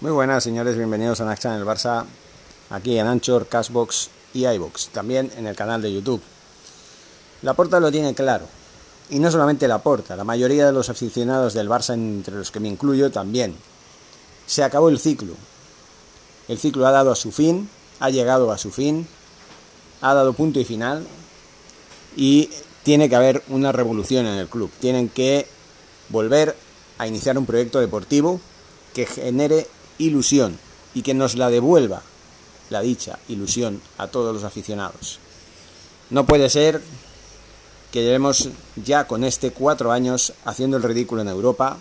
Muy buenas, señores, bienvenidos a Nax en el Barça, aquí en Anchor, Cashbox y iBox, también en el canal de YouTube. La Porta lo tiene claro, y no solamente la Porta, la mayoría de los aficionados del Barça, entre los que me incluyo, también. Se acabó el ciclo. El ciclo ha dado a su fin, ha llegado a su fin, ha dado punto y final, y tiene que haber una revolución en el club. Tienen que volver a iniciar un proyecto deportivo que genere ilusión y que nos la devuelva la dicha ilusión a todos los aficionados. No puede ser que llevemos ya con este cuatro años haciendo el ridículo en Europa,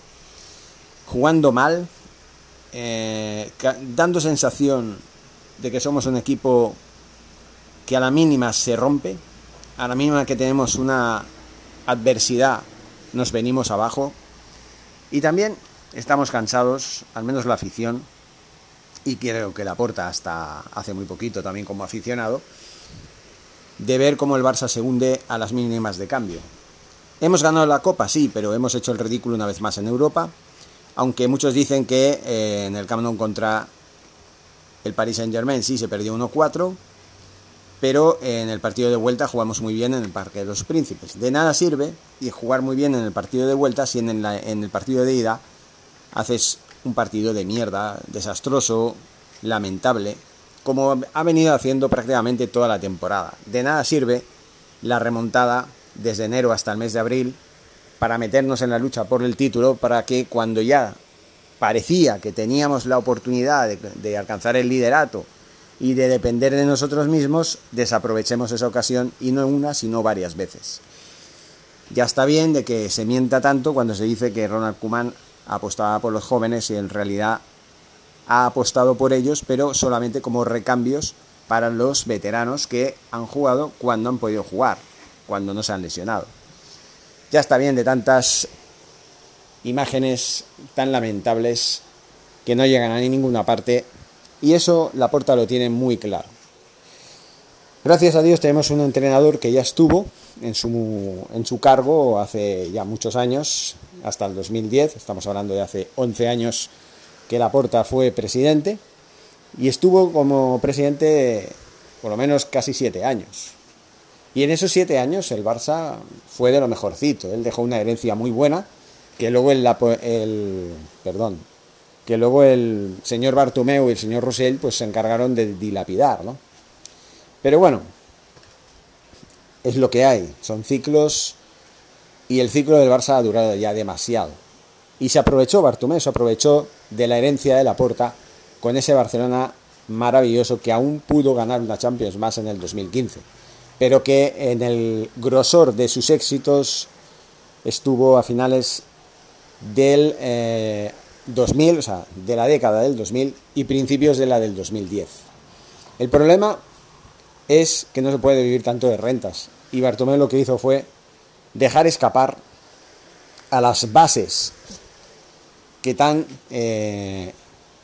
jugando mal, eh, dando sensación de que somos un equipo que a la mínima se rompe, a la mínima que tenemos una adversidad nos venimos abajo y también estamos cansados, al menos la afición, y creo que la porta hasta hace muy poquito también como aficionado, de ver cómo el Barça se hunde a las mínimas de cambio. Hemos ganado la Copa, sí, pero hemos hecho el ridículo una vez más en Europa, aunque muchos dicen que eh, en el Camp contra el Paris Saint-Germain sí se perdió 1-4, pero en el partido de vuelta jugamos muy bien en el Parque de los Príncipes. De nada sirve y jugar muy bien en el partido de vuelta si en, en el partido de ida haces un partido de mierda, desastroso, lamentable, como ha venido haciendo prácticamente toda la temporada. De nada sirve la remontada desde enero hasta el mes de abril para meternos en la lucha por el título, para que cuando ya parecía que teníamos la oportunidad de, alcanzar el liderato y de depender de nosotros mismos, desaprovechemos esa ocasión y no una, sino varias veces. Ya está bien de que se mienta tanto cuando se dice que Ronald Koeman apostaba por los jóvenes y en realidad ha apostado por ellos, pero solamente como recambios para los veteranos que han jugado cuando han podido jugar, cuando no se han lesionado. Ya está bien de tantas imágenes tan lamentables que no llegan a ninguna parte y eso la porta lo tiene muy claro. Gracias a Dios tenemos un entrenador que ya estuvo en su, en su cargo hace ya muchos años, hasta el 2010, estamos hablando de hace 11 años que Laporta fue presidente, y estuvo como presidente por lo menos casi 7 años. Y en esos 7 años el Barça fue de lo mejorcito, él dejó una herencia muy buena, que luego el, el perdón, que luego el señor Bartomeu y el señor Rosell pues se encargaron de dilapidar, ¿no? Pero bueno, es lo que hay, son ciclos y el ciclo del Barça ha durado ya demasiado. Y se aprovechó Bartomeu, se aprovechó de la herencia de la Porta con ese Barcelona maravilloso que aún pudo ganar una Champions más en el 2015, pero que en el grosor de sus éxitos estuvo a finales del 2000, eh, o sea, de la década del 2000 y principios de la del 2010. El problema es que no se puede vivir tanto de rentas. Y Bartomeu lo que hizo fue dejar escapar a las bases que tan eh,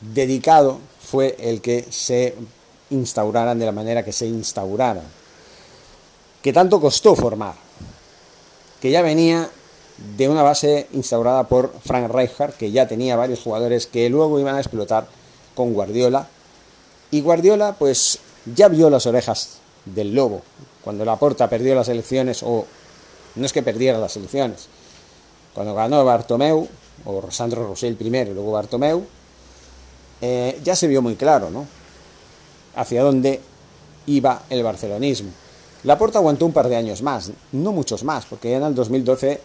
dedicado fue el que se instauraran de la manera que se instauraran. Que tanto costó formar. Que ya venía de una base instaurada por Frank Rijkaard, que ya tenía varios jugadores que luego iban a explotar con Guardiola. Y Guardiola, pues ya vio las orejas del lobo. Cuando la Porta perdió las elecciones, o no es que perdiera las elecciones, cuando ganó Bartomeu, o Sandro Rosell primero y luego Bartomeu, eh, ya se vio muy claro, ¿no? Hacia dónde iba el barcelonismo. La Porta aguantó un par de años más, no muchos más, porque ya en el 2012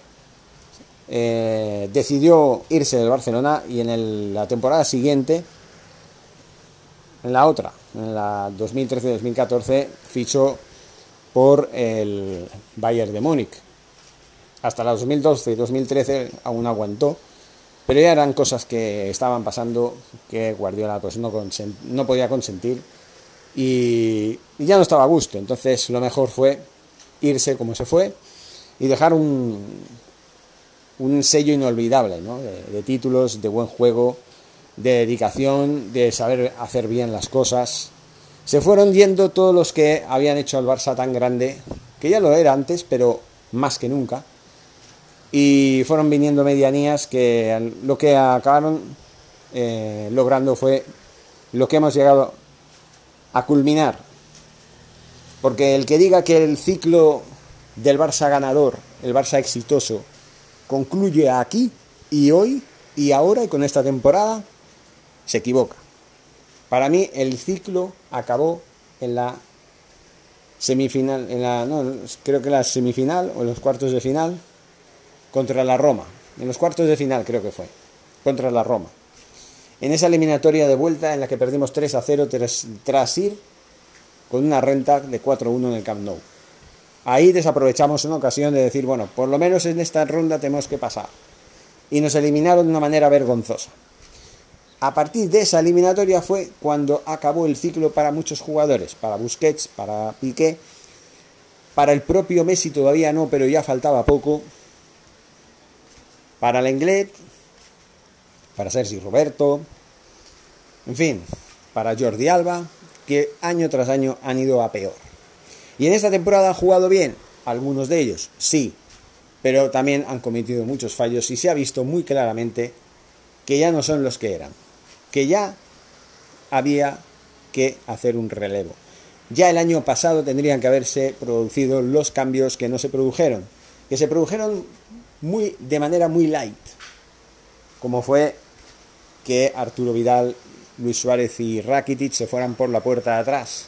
eh, decidió irse del Barcelona y en la temporada siguiente en la otra, en la 2013-2014, fichó por el Bayern de Múnich. Hasta la 2012 y 2013 aún aguantó, pero ya eran cosas que estaban pasando que Guardiola pues no, no podía consentir y, ya no estaba a gusto. Entonces lo mejor fue irse como se fue y dejar un, un sello inolvidable de títulos, de buen juego, de dedicación, de saber hacer bien las cosas. Se fueron yendo todos los que habían hecho al Barça tan grande, que ya lo era antes, pero más que nunca. Y fueron viniendo medianías que lo que acabaron eh, logrando fue lo que hemos llegado a culminar. Porque el que diga que el ciclo del Barça ganador, el Barça exitoso, concluye aquí y hoy y ahora y con esta temporada, se equivoca. Para mí el ciclo acabó en la semifinal, en la, no, creo que la semifinal o en los cuartos de final contra la Roma. En los cuartos de final creo que fue, contra la Roma. En esa eliminatoria de vuelta en la que perdimos 3 a 0 tras, ir con una renta de 4-1 en el Camp Nou. Ahí desaprovechamos una ocasión de decir, bueno, por lo menos en esta ronda tenemos que pasar. Y nos eliminaron de una manera vergonzosa. A partir de esa eliminatoria fue cuando acabó el ciclo para muchos jugadores, para Busquets, para Piqué, para el propio Messi todavía no, pero ya faltaba poco, para Lenglet, para Sergi Roberto, en fin, para Jordi Alba, que año tras año han ido a peor. Y en esta temporada han jugado bien, algunos de ellos, sí, pero también han cometido muchos fallos y se ha visto muy claramente que ya no son los que eran, que ya había que hacer un relevo. Ya el año pasado tendrían que haberse producido los cambios que no se produjeron, que se produjeron muy, de manera muy light, como fue que Arturo Vidal, Luis Suárez y Rakitic se fueran por la puerta de atrás.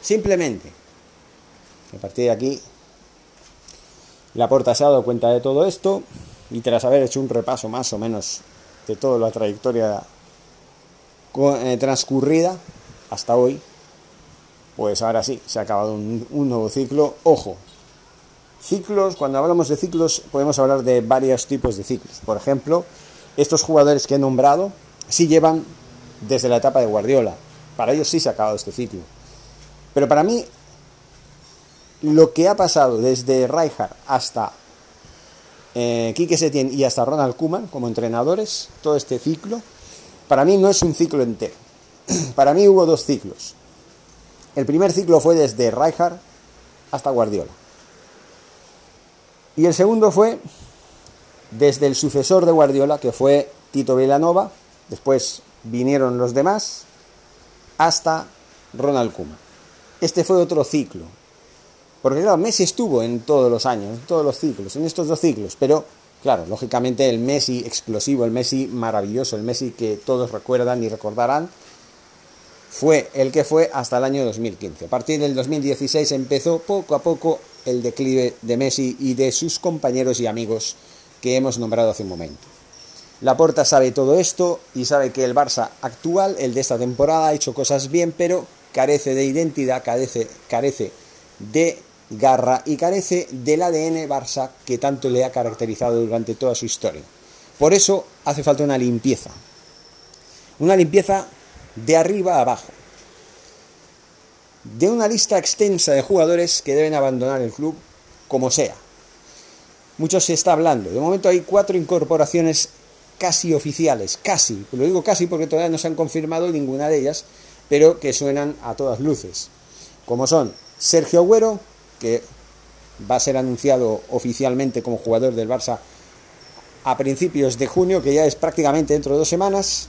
Simplemente, a partir de aquí, la porta se ha dado cuenta de todo esto y tras haber hecho un repaso más o menos de toda la trayectoria transcurrida hasta hoy, pues ahora sí, se ha acabado un, nuevo ciclo. Ojo, ciclos, cuando hablamos de ciclos podemos hablar de varios tipos de ciclos. Por ejemplo, estos jugadores que he nombrado sí llevan desde la etapa de Guardiola. Para ellos sí se ha acabado este ciclo. Pero para mí, lo que ha pasado desde Rijkaard hasta eh, Quique Setién y hasta Ronald Koeman como entrenadores, todo este ciclo, para mí no es un ciclo entero. para mí hubo dos ciclos. El primer ciclo fue desde Rijkaard hasta Guardiola. Y el segundo fue desde el sucesor de Guardiola, que fue Tito Villanova, después vinieron los demás, hasta Ronald Koeman. Este fue otro ciclo. Porque claro, Messi estuvo en todos los años, en todos los ciclos, en estos dos ciclos, pero claro, lógicamente el Messi explosivo, el Messi maravilloso, el Messi que todos recuerdan y recordarán, fue el que fue hasta el año 2015. A partir del 2016 empezó poco a poco el declive de Messi y de sus compañeros y amigos que hemos nombrado hace un momento. Laporta sabe todo esto y sabe que el Barça actual, el de esta temporada, ha hecho cosas bien, pero carece de identidad, carece, carece de garra y carece del ADN Barça que tanto le ha caracterizado durante toda su historia. Por eso hace falta una limpieza. Una limpieza de arriba a abajo. De una lista extensa de jugadores que deben abandonar el club como sea. Mucho se está hablando. De momento hay cuatro incorporaciones casi oficiales, casi, lo digo casi porque todavía no se han confirmado ninguna de ellas, pero que suenan a todas luces. Como son Sergio Agüero, que va a ser anunciado oficialmente como jugador del Barça a principios de junio, que ya es prácticamente dentro de dos semanas.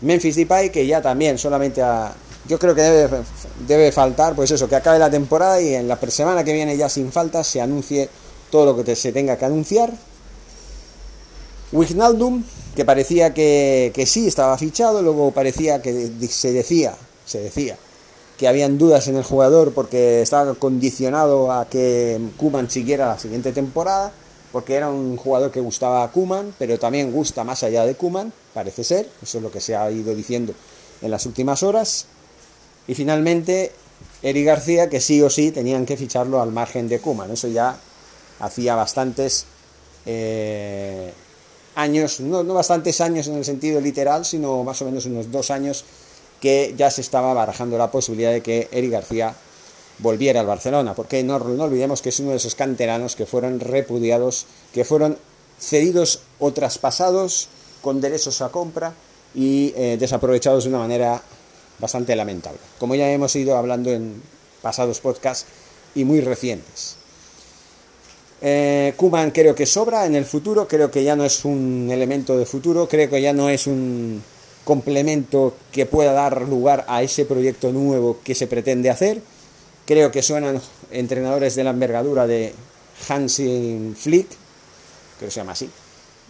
Memphis Depay, que ya también solamente a, yo creo que debe, faltar, pues eso, que acabe la temporada y en la semana que viene ya sin falta se anuncie todo lo que se tenga que anunciar. Wijnaldum, que parecía que, sí estaba fichado, luego parecía que se decía, se decía habían dudas en el jugador porque estaba condicionado a que Kuman siguiera la siguiente temporada, porque era un jugador que gustaba a Kuman, pero también gusta más allá de Kuman, parece ser, eso es lo que se ha ido diciendo en las últimas horas. Y finalmente, Eri García, que sí o sí tenían que ficharlo al margen de Kuman, eso ya hacía bastantes eh, años, no, no, bastantes años en el sentido literal, sino más o menos unos dos años que ya se estaba barajando la posibilidad de que Eric García volviera al Barcelona, porque no, no olvidemos que es uno de esos canteranos que fueron repudiados, que fueron cedidos o traspasados con derechos a compra y eh, desaprovechados de una manera bastante lamentable, como ya hemos ido hablando en pasados podcasts y muy recientes. Eh, Kuman creo que sobra en el futuro, creo que ya no es un elemento de futuro, creo que ya no es un complemento que pueda dar lugar a ese proyecto nuevo que se pretende hacer. Creo que suenan entrenadores de la envergadura de Hansi Flick, creo que se llama así,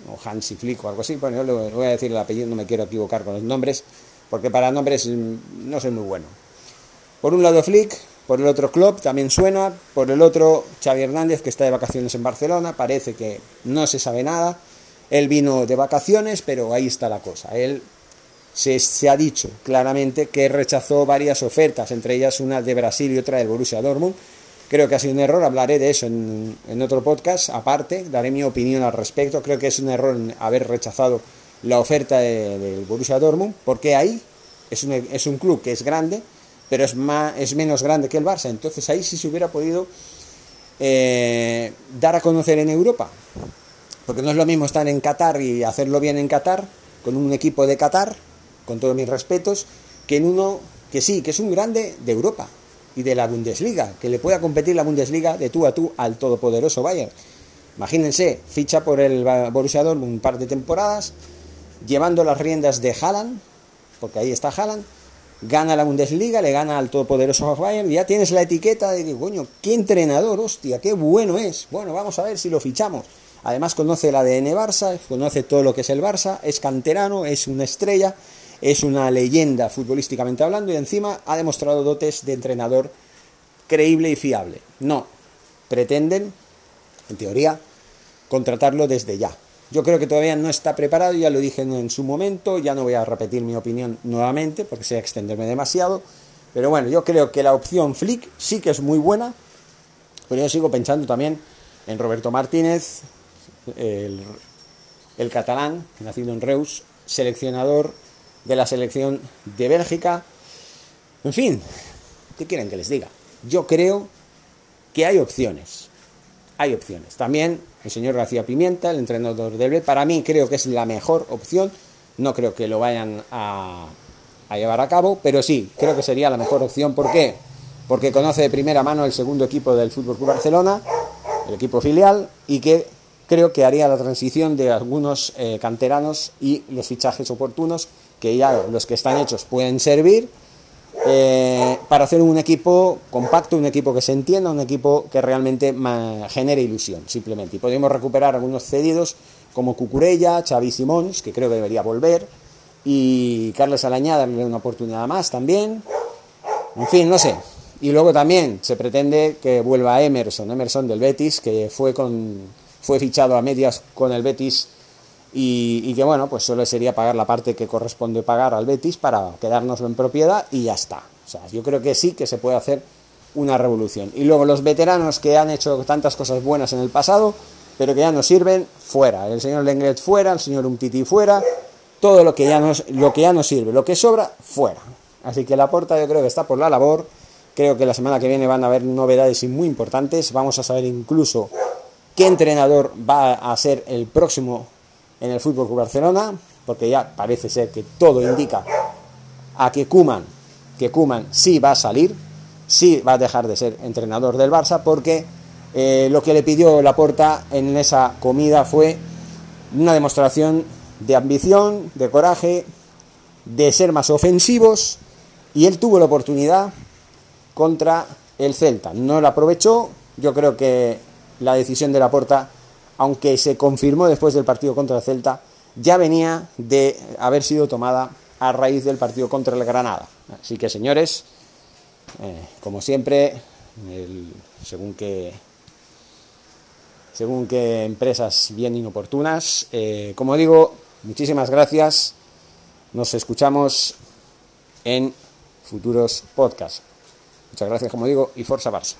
o Hansi Flick o algo así. Bueno, yo voy a decir el apellido, no me quiero equivocar con los nombres, porque para nombres mm, no soy muy bueno. Por un lado Flick, por el otro Klopp también suena, por el otro Xavi Hernández que está de vacaciones en Barcelona, parece que no se sabe nada. Él vino de vacaciones, pero ahí está la cosa. Él se, ha dicho claramente que rechazó varias ofertas, entre ellas una de Brasil y otra del Borussia Dortmund. Creo que ha sido un error, hablaré de eso en, en otro podcast aparte, daré mi opinión al respecto. Creo que es un error haber rechazado la oferta de, del Borussia Dortmund, porque ahí es un, es un club que es grande, pero es, más, es menos grande que el Barça. Entonces ahí sí se hubiera podido eh, dar a conocer en Europa. Porque no es lo mismo estar en Qatar y hacerlo bien en Qatar, con un equipo de Qatar, con todos mis respetos, que en uno que sí, que es un grande de Europa y de la Bundesliga, que le pueda competir la Bundesliga de tú a tú al todopoderoso Bayern. Imagínense, ficha por el Borussia Dortmund un par de temporadas, llevando las riendas de Haaland, porque ahí está Haaland, gana la Bundesliga, le gana al todopoderoso Bayern, ya tienes la etiqueta de que, coño, qué entrenador, hostia, qué bueno es. Bueno, vamos a ver si lo fichamos. Además conoce el ADN Barça, conoce todo lo que es el Barça, es canterano, es una estrella, es una leyenda futbolísticamente hablando y encima ha demostrado dotes de entrenador creíble y fiable. No, pretenden, en teoría, contratarlo desde ya. Yo creo que todavía no está preparado, ya lo dije en su momento, ya no voy a repetir mi opinión nuevamente porque sea extenderme demasiado, pero bueno, yo creo que la opción Flick sí que es muy buena, pero yo sigo pensando también en Roberto Martínez, el, el catalán, nacido en Reus, seleccionador de la selección de Bélgica. En fin, ¿qué quieren que les diga? Yo creo que hay opciones. Hay opciones. También el señor García Pimienta, el entrenador del B, para mí creo que es la mejor opción. No creo que lo vayan a, llevar a cabo, pero sí, creo que sería la mejor opción. ¿Por qué? Porque conoce de primera mano el segundo equipo del Fútbol Club Barcelona, el equipo filial, y que creo que haría la transición de algunos eh, canteranos y los fichajes oportunos que ya los que están hechos pueden servir eh, para hacer un equipo compacto, un equipo que se entienda, un equipo que realmente genere ilusión, simplemente. Y podemos recuperar algunos cedidos como Cucurella, Xavi Simons, que creo que debería volver, y Carles Alañá darle una oportunidad más también. En fin, no sé. Y luego también se pretende que vuelva Emerson, Emerson del Betis, que fue con fue fichado a medias con el Betis y, que bueno, pues solo sería pagar la parte que corresponde pagar al Betis para quedárnoslo en propiedad y ya está. O sea, yo creo que sí que se puede hacer una revolución. Y luego los veteranos que han hecho tantas cosas buenas en el pasado, pero que ya no sirven, fuera. El señor Lenglet fuera, el señor Umtiti fuera, todo lo que ya no, lo que ya no sirve, lo que sobra, fuera. Así que la porta yo creo que está por la labor. Creo que la semana que viene van a haber novedades muy importantes. Vamos a saber incluso qué entrenador va a ser el próximo en el Fútbol Club Barcelona, porque ya parece ser que todo indica a que Kuman, que Kuman sí va a salir, sí va a dejar de ser entrenador del Barça, porque eh, lo que le pidió Laporta en esa comida fue una demostración de ambición, de coraje, de ser más ofensivos, y él tuvo la oportunidad contra el Celta. No la aprovechó, yo creo que la decisión de la Porta, aunque se confirmó después del partido contra el Celta, ya venía de haber sido tomada a raíz del partido contra el Granada. Así que, señores, eh, como siempre, según que según que empresas bien inoportunas. Eh, como digo, muchísimas gracias. Nos escuchamos en futuros podcasts. Muchas gracias, como digo, y Forza Barça.